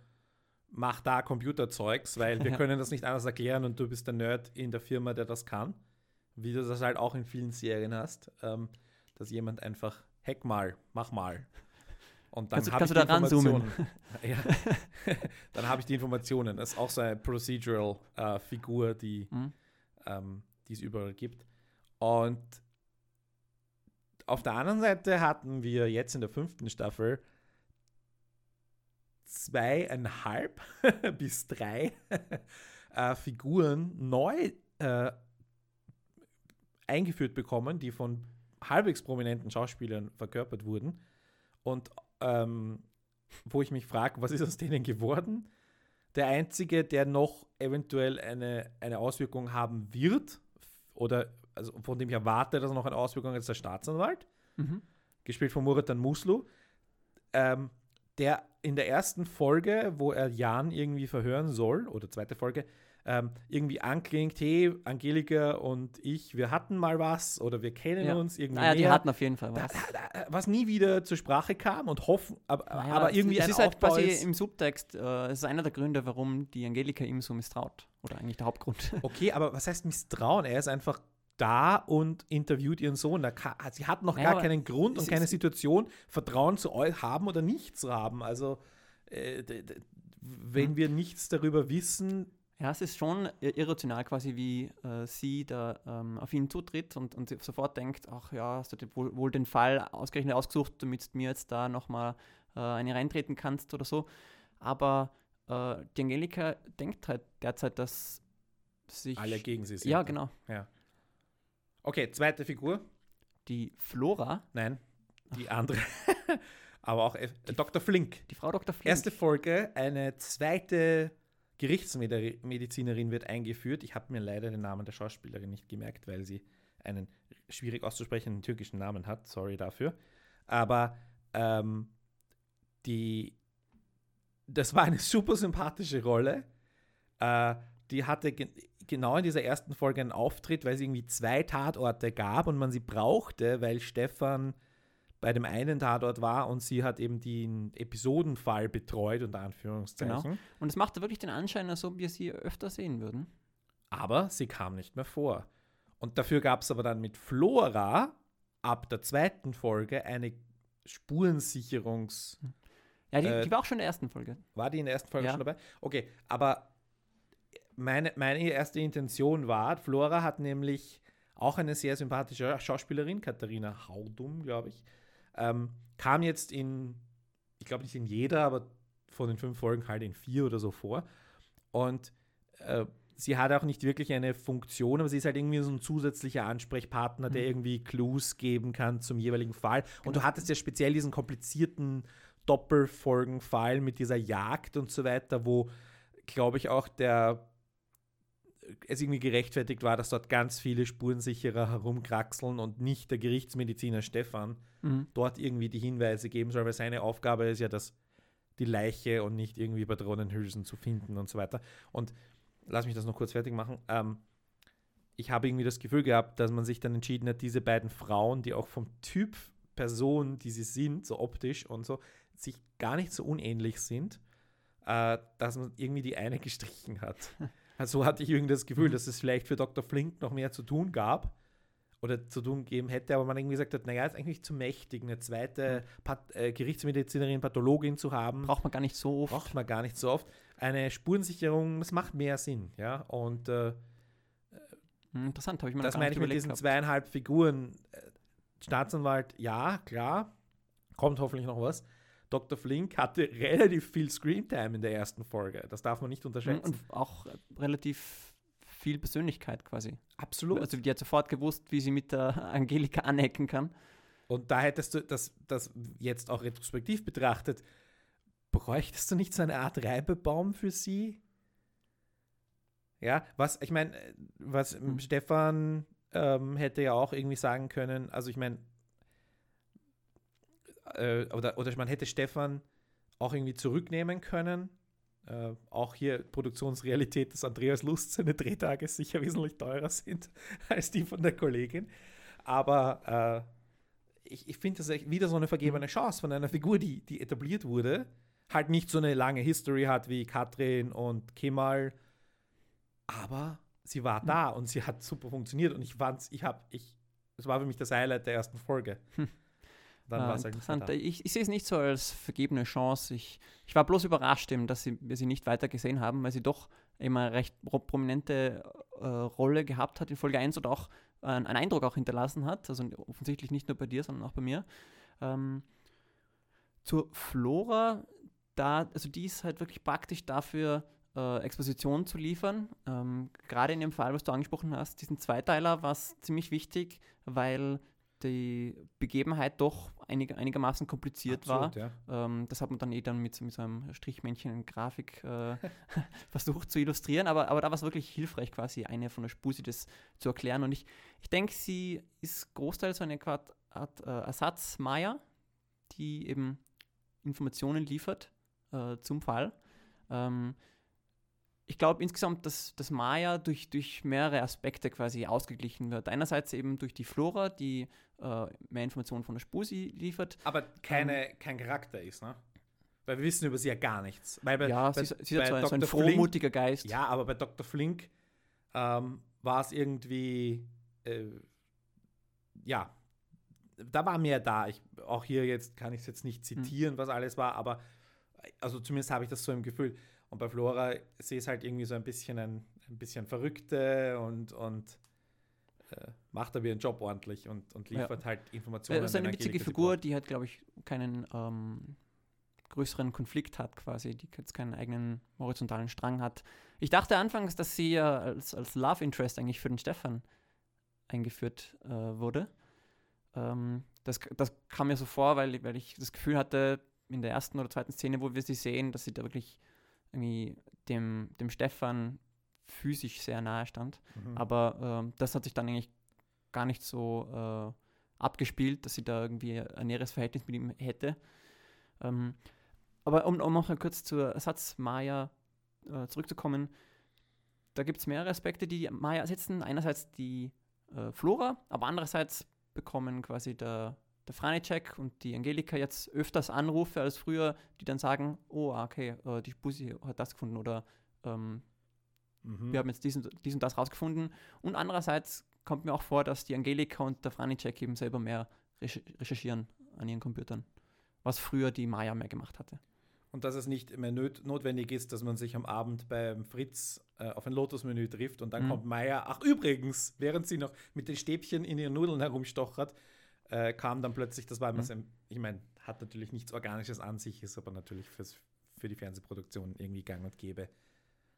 mach da Computerzeugs, weil wir können das nicht anders erklären und du bist der Nerd in der Firma, der das kann. Wie du das halt auch in vielen Serien hast, ähm, dass jemand einfach hack mal, mach mal. Und dann Kannst habe ich da <laughs> ja. <laughs> dann habe ich die Informationen. Das ist auch so eine Procedural-Figur, die Mhm. ähm, die es überall gibt. Und auf der anderen Seite hatten wir jetzt in der fünften Staffel zweieinhalb <laughs> bis drei <laughs> äh, Figuren neu äh, eingeführt bekommen, die von halbwegs prominenten Schauspielern verkörpert wurden. Und ähm, wo ich mich frage, was ist aus denen geworden? Der einzige, der noch eventuell eine, eine Auswirkung haben wird, oder also von dem ich erwarte, dass er noch eine Auswirkung hat, ist der Staatsanwalt, Mhm. gespielt von Muratan Muslu, ähm, der in der ersten Folge, wo er Jan irgendwie verhören soll, oder zweite Folge, ähm, irgendwie anklingt, hey, Angelika und ich, wir hatten mal was oder wir kennen Ja. uns irgendwie Naja, die näher. hatten auf jeden Fall was. da- da- was nie wieder zur Sprache kam und hoffen, aber, Naja, aber irgendwie es ist halt Aufbau quasi ist- im Subtext, äh, es ist einer der Gründe, warum die Angelika ihm so misstraut. Oder eigentlich der Hauptgrund. Okay, aber was heißt Misstrauen? Er ist einfach da und interviewt ihren Sohn. Sie hat noch Naja, gar keinen Grund und keine Situation, Vertrauen zu haben oder nicht zu haben. Also, äh, wenn wir nichts darüber wissen, Ja, es ist schon irrational quasi, wie äh, sie da ähm, auf ihn zutritt und, und sofort denkt, ach ja, hast du wohl, wohl den Fall ausgerechnet ausgesucht, damit du mir jetzt da nochmal äh, eine reintreten kannst oder so. Aber äh, die Angelika denkt halt derzeit, dass sich... alle gegen sie sind. Ja, genau. Okay, zweite Figur. Die Flora, Nein, die andere. <laughs> aber auch äh, Dr. Flink. die Frau Dr. Flink. Erste Folge, eine zweite Gerichtsmedizinerin wird eingeführt. Ich habe mir leider den Namen der Schauspielerin nicht gemerkt, weil sie einen schwierig auszusprechenden türkischen Namen hat. Sorry dafür. Aber ähm, die, das war eine <laughs> super sympathische Rolle. Äh, die hatte ge genau in dieser ersten Folge einen Auftritt, weil es irgendwie zwei Tatorte gab und man sie brauchte, weil Stefan bei dem einen Tatort war und sie hat eben den Episodenfall betreut, unter Anführungszeichen. Und es macht wirklich den Anschein, als ob wir sie öfter sehen würden. Aber sie kam nicht mehr vor. Und dafür gab es aber dann mit Flora ab der zweiten Folge eine Spurensicherungs- Ja, die, Äh, die war auch schon in der ersten Folge. War die in der ersten Folge Ja. schon dabei? Okay, aber meine, meine erste Intention war, Flora hat nämlich auch eine sehr sympathische Schauspielerin, Katharina Haudum, glaube ich, ähm, kam jetzt in, ich glaube nicht in jeder, aber von den fünf Folgen halt in vier oder so vor. Und äh, sie hat auch nicht wirklich eine Funktion, aber sie ist halt irgendwie so ein zusätzlicher Ansprechpartner, der Mhm. irgendwie Clues geben kann zum jeweiligen Fall. Und du Genau. hattest ja speziell diesen komplizierten Doppelfolgenfall mit dieser Jagd und so weiter, wo, glaube ich, auch der es irgendwie gerechtfertigt war, dass dort ganz viele Spurensicherer herumkraxeln und nicht der Gerichtsmediziner Stefan Mhm. dort irgendwie die Hinweise geben soll, weil seine Aufgabe ist ja, dass die Leiche und nicht irgendwie Patronenhülsen zu finden und so weiter. Und lass mich das noch kurz fertig machen. Ähm, ich habe irgendwie das Gefühl gehabt, dass man sich dann entschieden hat, diese beiden Frauen, die auch vom Typ Person, die sie sind, so optisch und so, sich gar nicht so unähnlich sind, äh, dass man irgendwie die eine <laughs> gestrichen hat. Also so hatte ich irgendwie das Gefühl, Mhm. dass es vielleicht für Dr. Flink noch mehr zu tun gab oder zu tun gegeben hätte, aber man irgendwie gesagt hat, naja, ist eigentlich zu mächtig, eine zweite Pat äh, Gerichtsmedizinerin, Pathologin zu haben. Braucht man gar nicht so oft. Braucht man gar nicht so oft. Eine Spurensicherung, das macht mehr Sinn, ja. Und äh, Hm, Interessant, habe ich mir das meine ich mit diesen zweieinhalb Figuren. Äh, Staatsanwalt, ja, klar. Kommt hoffentlich noch was. Dr. Flink hatte relativ viel Screentime in der ersten Folge. Das darf man nicht unterschätzen. Und auch äh, relativ viel Persönlichkeit quasi. Absolut. Also die hat sofort gewusst, wie sie mit der <laughs> Angelika anecken kann. Und da hättest du das, das jetzt auch retrospektiv betrachtet, bräuchtest du nicht so eine Art Reibebaum für sie? Ja, was, ich meine, was Hm. Stefan ähm, hätte ja auch irgendwie sagen können, also ich meine, äh, oder, oder man hätte Stefan auch irgendwie zurücknehmen können. Äh, auch hier Produktionsrealität, dass Andreas Lust seine Drehtage sicher wesentlich teurer sind <laughs> als die von der Kollegin. Aber äh, ich, ich finde das wieder so eine vergebene mhm. Chance von einer Figur, die, die etabliert wurde, halt nicht so eine lange History hat wie Katrin und Kemal, aber sie war mhm. da und sie hat super funktioniert und ich fand's, ich habe, ich, es war für mich das Highlight der ersten Folge. Hm. Dann war es halt interessant. Ich, ich sehe es nicht so als vergebene Chance. Ich, ich war bloß überrascht, eben, dass sie, wir sie nicht weiter gesehen haben, weil sie doch immer eine recht prominente äh, Rolle gehabt hat in Folge 1 und auch äh, einen Eindruck auch hinterlassen hat. Also offensichtlich nicht nur bei dir, sondern auch bei mir. Ähm, zur Flora, da, also die ist halt wirklich praktisch dafür, äh, Exposition zu liefern. Ähm, Gerade in dem Fall, was du angesprochen hast, diesen Zweiteiler war es ziemlich wichtig, weil die Begebenheit doch einig, einigermaßen kompliziert Absolut, war. Ja. Ähm, das hat man dann eh dann mit, mit so einem Strichmännchen in Grafik äh, <laughs> versucht zu illustrieren, aber, aber da war es wirklich hilfreich, quasi eine von der Spusi das zu erklären. Und ich, ich denke, sie ist großteils so eine Art, Art äh, Ersatz-Maya, die eben Informationen liefert äh, zum Fall. Ähm, ich glaube insgesamt, dass das Maya durch, durch mehrere Aspekte quasi ausgeglichen wird. Einerseits eben durch die Flora, die äh, mehr Informationen von der Spusi liefert. Aber keine, ähm, kein Charakter ist, ne? Weil wir wissen über sie ja gar nichts. Weil bei, ja, bei, sie, sie ist so, so ein frohmutiger Geist. Ja, aber bei Dr. Flink ähm, war es irgendwie, äh, ja, da war mehr da. Ich, auch hier jetzt kann ich es jetzt nicht zitieren, hm. was alles war, aber also zumindest habe ich das so im Gefühl. Und bei Flora sie ist halt irgendwie so ein bisschen ein, ein bisschen verrückte und, und äh, macht aber ihren Job ordentlich und, und liefert ja. halt Informationen. Das ist eine witzige Figur, die halt, glaube ich, keinen ähm, größeren Konflikt hat quasi, die jetzt keinen eigenen horizontalen Strang hat. Ich dachte anfangs, dass sie ja als, als Love Interest eigentlich für den Stefan eingeführt äh, wurde. Ähm, das, das kam mir so vor, weil, weil ich das Gefühl hatte, in der ersten oder zweiten Szene, wo wir sie sehen, dass sie da wirklich irgendwie dem, dem Stefan physisch sehr nahe stand. Mhm. Aber äh, das hat sich dann eigentlich gar nicht so äh, abgespielt, dass sie da irgendwie ein näheres Verhältnis mit ihm hätte. Ähm, aber um, um noch kurz zur Ersatz Maya äh, zurückzukommen, da gibt es mehrere Aspekte, die, die Maya ersetzen. Einerseits die äh, Flora, aber andererseits bekommen quasi der der Franicek und die Angelika jetzt öfters Anrufe als früher, die dann sagen, oh, ah, okay, äh, die Busi hat das gefunden oder ähm, mhm. wir haben jetzt dies und, dies und das rausgefunden. Und andererseits kommt mir auch vor, dass die Angelika und der Franicek eben selber mehr recherchieren an ihren Computern, was früher die Maya mehr gemacht hatte. Und dass es nicht mehr notwendig ist, dass man sich am Abend beim Fritz äh, auf ein Lotusmenü trifft und dann mhm. kommt Maya, ach übrigens, während sie noch mit den Stäbchen in ihren Nudeln herumstochert, äh, kam dann plötzlich, das war immer, mhm. ich meine, hat natürlich nichts Organisches an sich, ist aber natürlich fürs, für die Fernsehproduktion irgendwie gang und gäbe.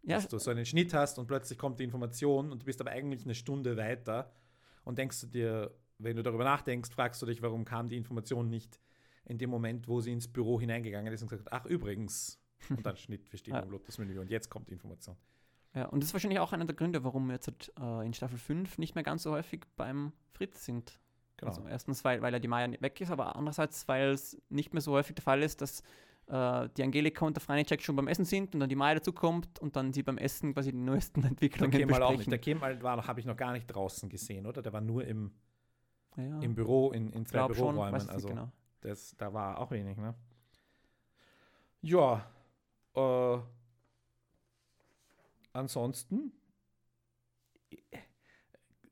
Ja. Dass du so einen Schnitt hast und plötzlich kommt die Information und du bist aber eigentlich eine Stunde weiter und denkst du dir, wenn du darüber nachdenkst, fragst du dich, warum kam die Information nicht in dem Moment, wo sie ins Büro hineingegangen ist und gesagt, ach übrigens, <laughs> und dann Schnitt, wir stehen ja. im Lotusmenü und jetzt kommt die Information. Ja, und das ist wahrscheinlich auch einer der Gründe, warum wir jetzt äh, in Staffel 5 nicht mehr ganz so häufig beim Fritz sind. Genau. Also erstens, weil, weil er die Maya weg ist, aber andererseits, weil es nicht mehr so häufig der Fall ist, dass äh, die Angelika und der Franicek schon beim Essen sind und dann die Maya dazukommt und dann sie beim Essen quasi die neuesten <laughs> Entwicklungen der Kemal besprechen. auch nicht. Der Kemal war, habe ich noch gar nicht draußen gesehen, oder? Der war nur im, ja. im Büro, in, in zwei Büroräumen. Schon, also genau. das, da war auch wenig, ne? Ja, äh, ansonsten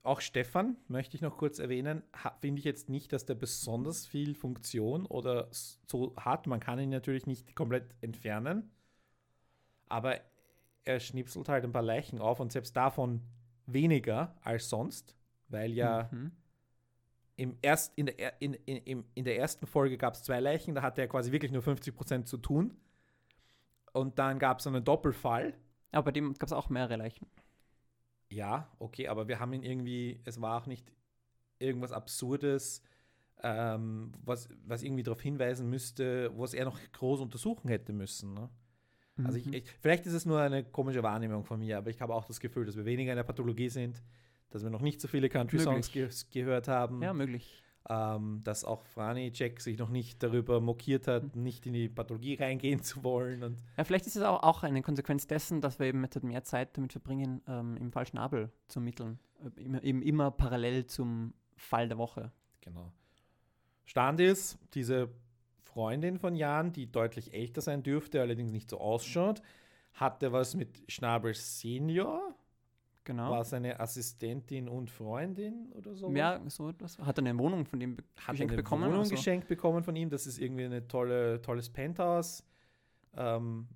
auch Stefan möchte ich noch kurz erwähnen, finde ich jetzt nicht, dass der besonders viel Funktion oder so hat. Man kann ihn natürlich nicht komplett entfernen, aber er schnipselt halt ein paar Leichen auf und selbst davon weniger als sonst, weil ja mhm. im erst, in, der, in, in, in der ersten Folge gab es zwei Leichen, da hatte er quasi wirklich nur 50% zu tun. Und dann gab es einen Doppelfall. Aber bei dem gab es auch mehrere Leichen. Ja, okay, aber wir haben ihn irgendwie, es war auch nicht irgendwas Absurdes, ähm, was, was irgendwie darauf hinweisen müsste, was er noch groß untersuchen hätte müssen. Ne? Mhm. Also ich, mhm. ich, vielleicht ist es nur eine komische Wahrnehmung von mir, aber ich habe auch das Gefühl, dass wir weniger in der Pathologie sind, dass wir noch nicht so viele Country-Songs ge gehört haben. Ja, möglich. Ähm, dass auch Franny Jack sich noch nicht darüber mokiert hat, Mhm. nicht in die Pathologie reingehen <laughs> zu wollen. Und Ja, vielleicht ist es auch, auch eine Konsequenz dessen, dass wir eben jetzt mehr Zeit damit verbringen, ähm, im Fall Schnabel zu ermitteln. Äh, Immer, eben immer parallel zum Fall der Woche. genau. Stand ist, diese Freundin von Jan, die deutlich älter sein dürfte, allerdings nicht so ausschaut, hatte was mit Schnabel Senior. Genau. War seine Assistentin und Freundin oder so? Ja, so etwas. Hat er eine Wohnung von hat geschenkt eine bekommen? Wohnung also- geschenkt bekommen von ihm. Das ist irgendwie ein tolle, tolles Penthouse. Ähm,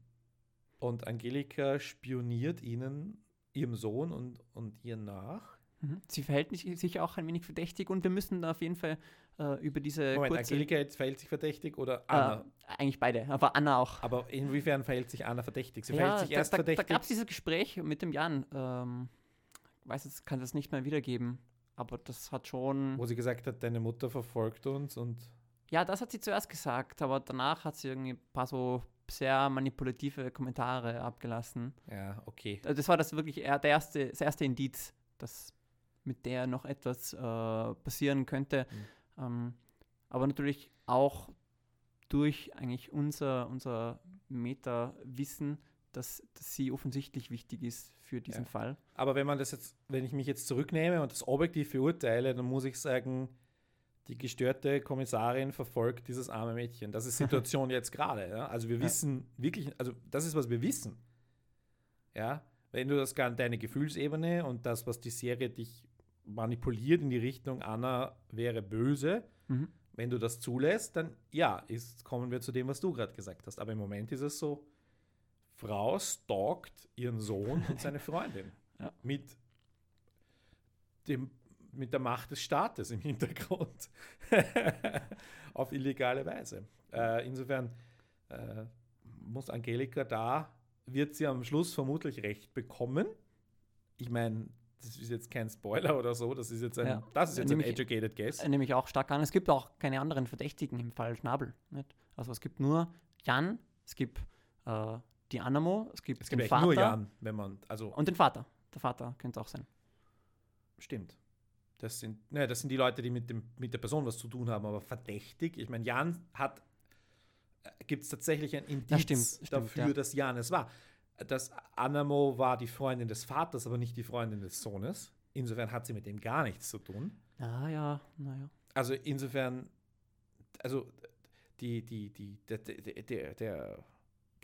und Angelika spioniert ihnen, ihrem Sohn und, und ihr nach. Mhm. Sie verhält sich auch ein wenig verdächtig und wir müssen da auf jeden Fall äh, über diese Moment, kurze... Angelika jetzt verhält sich verdächtig oder Anna? Äh, eigentlich beide, aber Anna auch. Aber inwiefern verhält sich Anna verdächtig? Sie ja, verhält sich da, erst da, da verdächtig. gab es dieses Gespräch mit dem Jan. Ähm, weiß jetzt, kann das nicht mehr wiedergeben, aber das hat schon... wo sie gesagt hat, deine Mutter verfolgt uns und Ja, das hat sie zuerst gesagt, aber danach hat sie irgendwie ein paar so sehr manipulative Kommentare abgelassen. ja, okay. Also das war das wirklich eher der erste, das erste Indiz, dass mit der noch etwas äh, passieren könnte. Ähm, aber natürlich auch durch eigentlich unser, unser Meta-Wissen, dass, dass sie offensichtlich wichtig ist für diesen Ja. Fall. Aber wenn man das jetzt, wenn ich mich jetzt zurücknehme und das objektiv verurteile, dann muss ich sagen, die gestörte Kommissarin verfolgt dieses arme Mädchen. Das ist <laughs> Situation jetzt gerade. Ja? Also wir Ja. wissen wirklich, also das ist, was wir wissen. Ja, wenn du das gar deine Gefühlsebene und das, was die Serie dich manipuliert in die Richtung, Anna wäre böse, Mhm. wenn du das zulässt, dann ja, ist, kommen wir zu dem, was du gerade gesagt hast. Aber im Moment ist es so, Frau stalkt ihren Sohn und seine Freundin <laughs> Ja. mit, dem, mit der Macht des Staates im Hintergrund <laughs> auf illegale Weise. Äh, insofern äh, muss Angelika da, wird sie am Schluss vermutlich recht bekommen. Ich meine, das ist jetzt kein Spoiler oder so, das ist jetzt ein, Ja. das ist jetzt ein educated guess. Äh, Nehme ich auch stark an. Es gibt auch keine anderen Verdächtigen im Fall Schnabel. Nicht? Also es gibt nur Jan, es gibt äh, die Anamo, es gibt Es den gibt echt Vater nur Jan, wenn man, also und den Vater. Der Vater könnte auch sein. Stimmt. Das sind, ne, das sind die Leute, die mit, dem, mit der Person was zu tun haben, aber verdächtig. Ich meine, Jan hat, gibt es tatsächlich ein Indiz stimmt, stimmt, dafür, ja. dass Jan es war. Das Anamo war die Freundin des Vaters, aber nicht die Freundin des Sohnes. Insofern hat sie mit dem gar nichts zu tun. Ah ja, naja. Also insofern, also die, die, die, der, der, der, der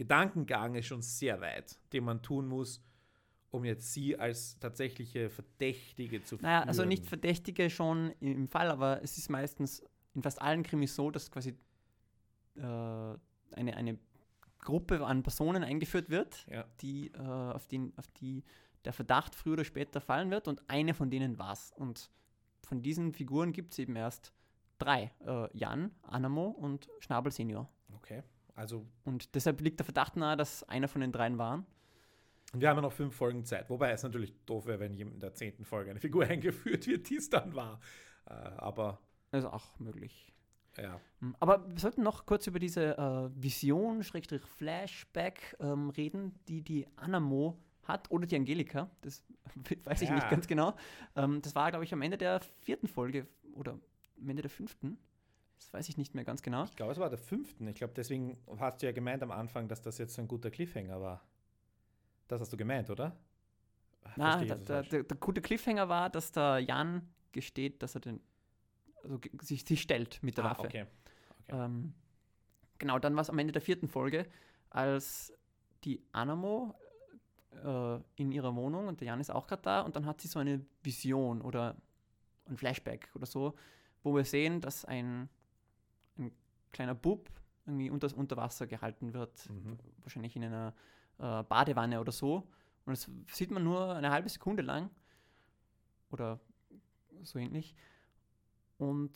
Gedankengang ist schon sehr weit, den man tun muss, um jetzt sie als tatsächliche Verdächtige zu Naja, also nicht. Verdächtige schon im Fall, aber es ist meistens in fast allen Krimis so, dass quasi äh, eine, eine Gruppe an Personen eingeführt wird, Ja. die, äh, auf, den, auf die der Verdacht früher oder später fallen wird und eine von denen war's. Und von diesen Figuren gibt es eben erst drei. Äh, Jan, Anamo und Schnabel Senior. Okay. Also, Und deshalb liegt der Verdacht nahe, dass einer von den dreien waren. wir haben ja noch fünf Folgen Zeit. Wobei es natürlich doof wäre, wenn in der zehnten Folge eine Figur <laughs> eingeführt wird, die es dann war. Äh, aber Das ist auch möglich. ja. Hm, Aber wir sollten noch kurz über diese äh, Vision, Schrägstrich Flashback ähm, reden, die die Anamo hat oder die Angelika. Das <laughs> weiß ich Ja. nicht ganz genau. Ähm, das war, glaube ich, am Ende der vierten Folge oder am Ende der fünften. Das weiß ich nicht mehr ganz genau. Ich glaube, es war der fünften. Ich glaube, deswegen hast du ja gemeint am Anfang, dass das jetzt so ein guter Cliffhanger war. Das hast du gemeint, oder? Na, Verstehe ich der, der, gute Cliffhanger war, dass der Jan gesteht, dass er den, also sich, sich stellt mit der ah, Waffe. okay. Ähm, genau, dann war es am Ende der vierten Folge, als die Anamo äh, in ihrer Wohnung und der Jan ist auch gerade da und dann hat sie so eine Vision oder ein Flashback oder so, wo wir sehen, dass ein kleiner Bub irgendwie unter, unter Wasser gehalten wird, Mhm. wahrscheinlich in einer äh, Badewanne oder so. Und das sieht man nur eine halbe Sekunde lang oder so ähnlich und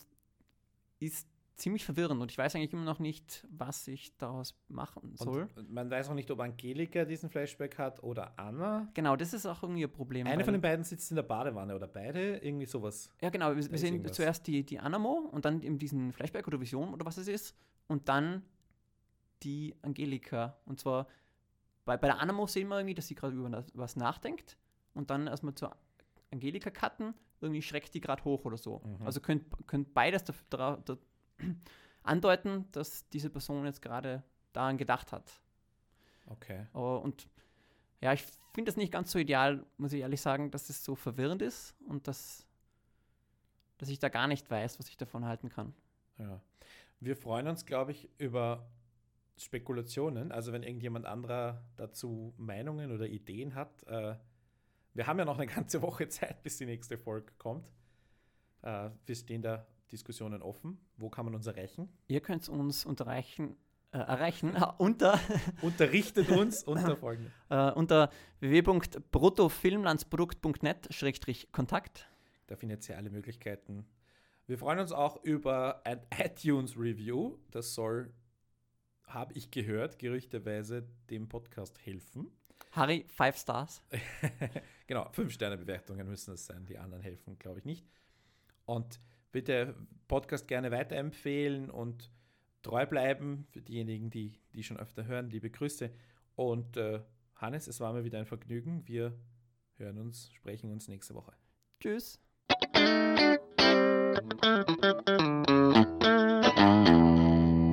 ist ziemlich verwirrend und ich weiß eigentlich immer noch nicht, was ich daraus machen soll. Und man weiß auch nicht, ob Angelika diesen Flashback hat oder Anna. Genau, das ist auch irgendwie ein Problem. Eine von den beiden sitzt in der Badewanne oder beide, irgendwie sowas. Ja, genau. Wir, wir sehen irgendwas. zuerst die, die Anamo und dann eben diesen Flashback oder Vision oder was es ist und dann die Angelika. Und zwar bei, bei der Anamo sehen wir irgendwie, dass sie gerade über was nachdenkt und dann erstmal zur Angelika cutten, irgendwie schreckt die gerade hoch oder so. Mhm. Also könnt, könnt beides da, da <clears throat> andeuten, dass diese Person jetzt gerade daran gedacht hat. Okay. Aber, und ja, ich finde das nicht ganz so ideal, muss ich ehrlich sagen, dass es so verwirrend ist und dass, dass ich da gar nicht weiß, was ich davon halten kann. Ja. Wir freuen uns, glaube ich, über Spekulationen. Also wenn irgendjemand anderer dazu Meinungen oder Ideen hat. Äh, wir haben ja noch eine <laughs> ganze Woche Zeit, bis die nächste Folge kommt. Äh, wir stehen da Diskussionen offen. Wo kann man uns erreichen? Ihr könnt uns unterreichen, äh, erreichen <laughs> <laughs> <laughs> äh, unter, Unterrichtet uns unter folgenden. äh, unter www.bruttofilmlandsprodukt.net-kontakt. Da findet ihr alle Möglichkeiten. Wir freuen uns auch über ein iTunes-Review. Das soll, habe ich gehört, gerüchteweise dem Podcast helfen. Harry, five stars. genau, Fünf-Sterne-Bewertungen müssen es sein. Die anderen helfen, glaube ich, nicht. Und bitte Podcast gerne weiterempfehlen und treu bleiben für diejenigen, die, die schon öfter hören. Liebe Grüße. Und äh, Hannes, es war mir wieder ein Vergnügen. Wir hören uns, sprechen uns nächste Woche. Tschüss.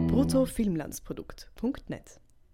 bruttofilmlandsprodukt.net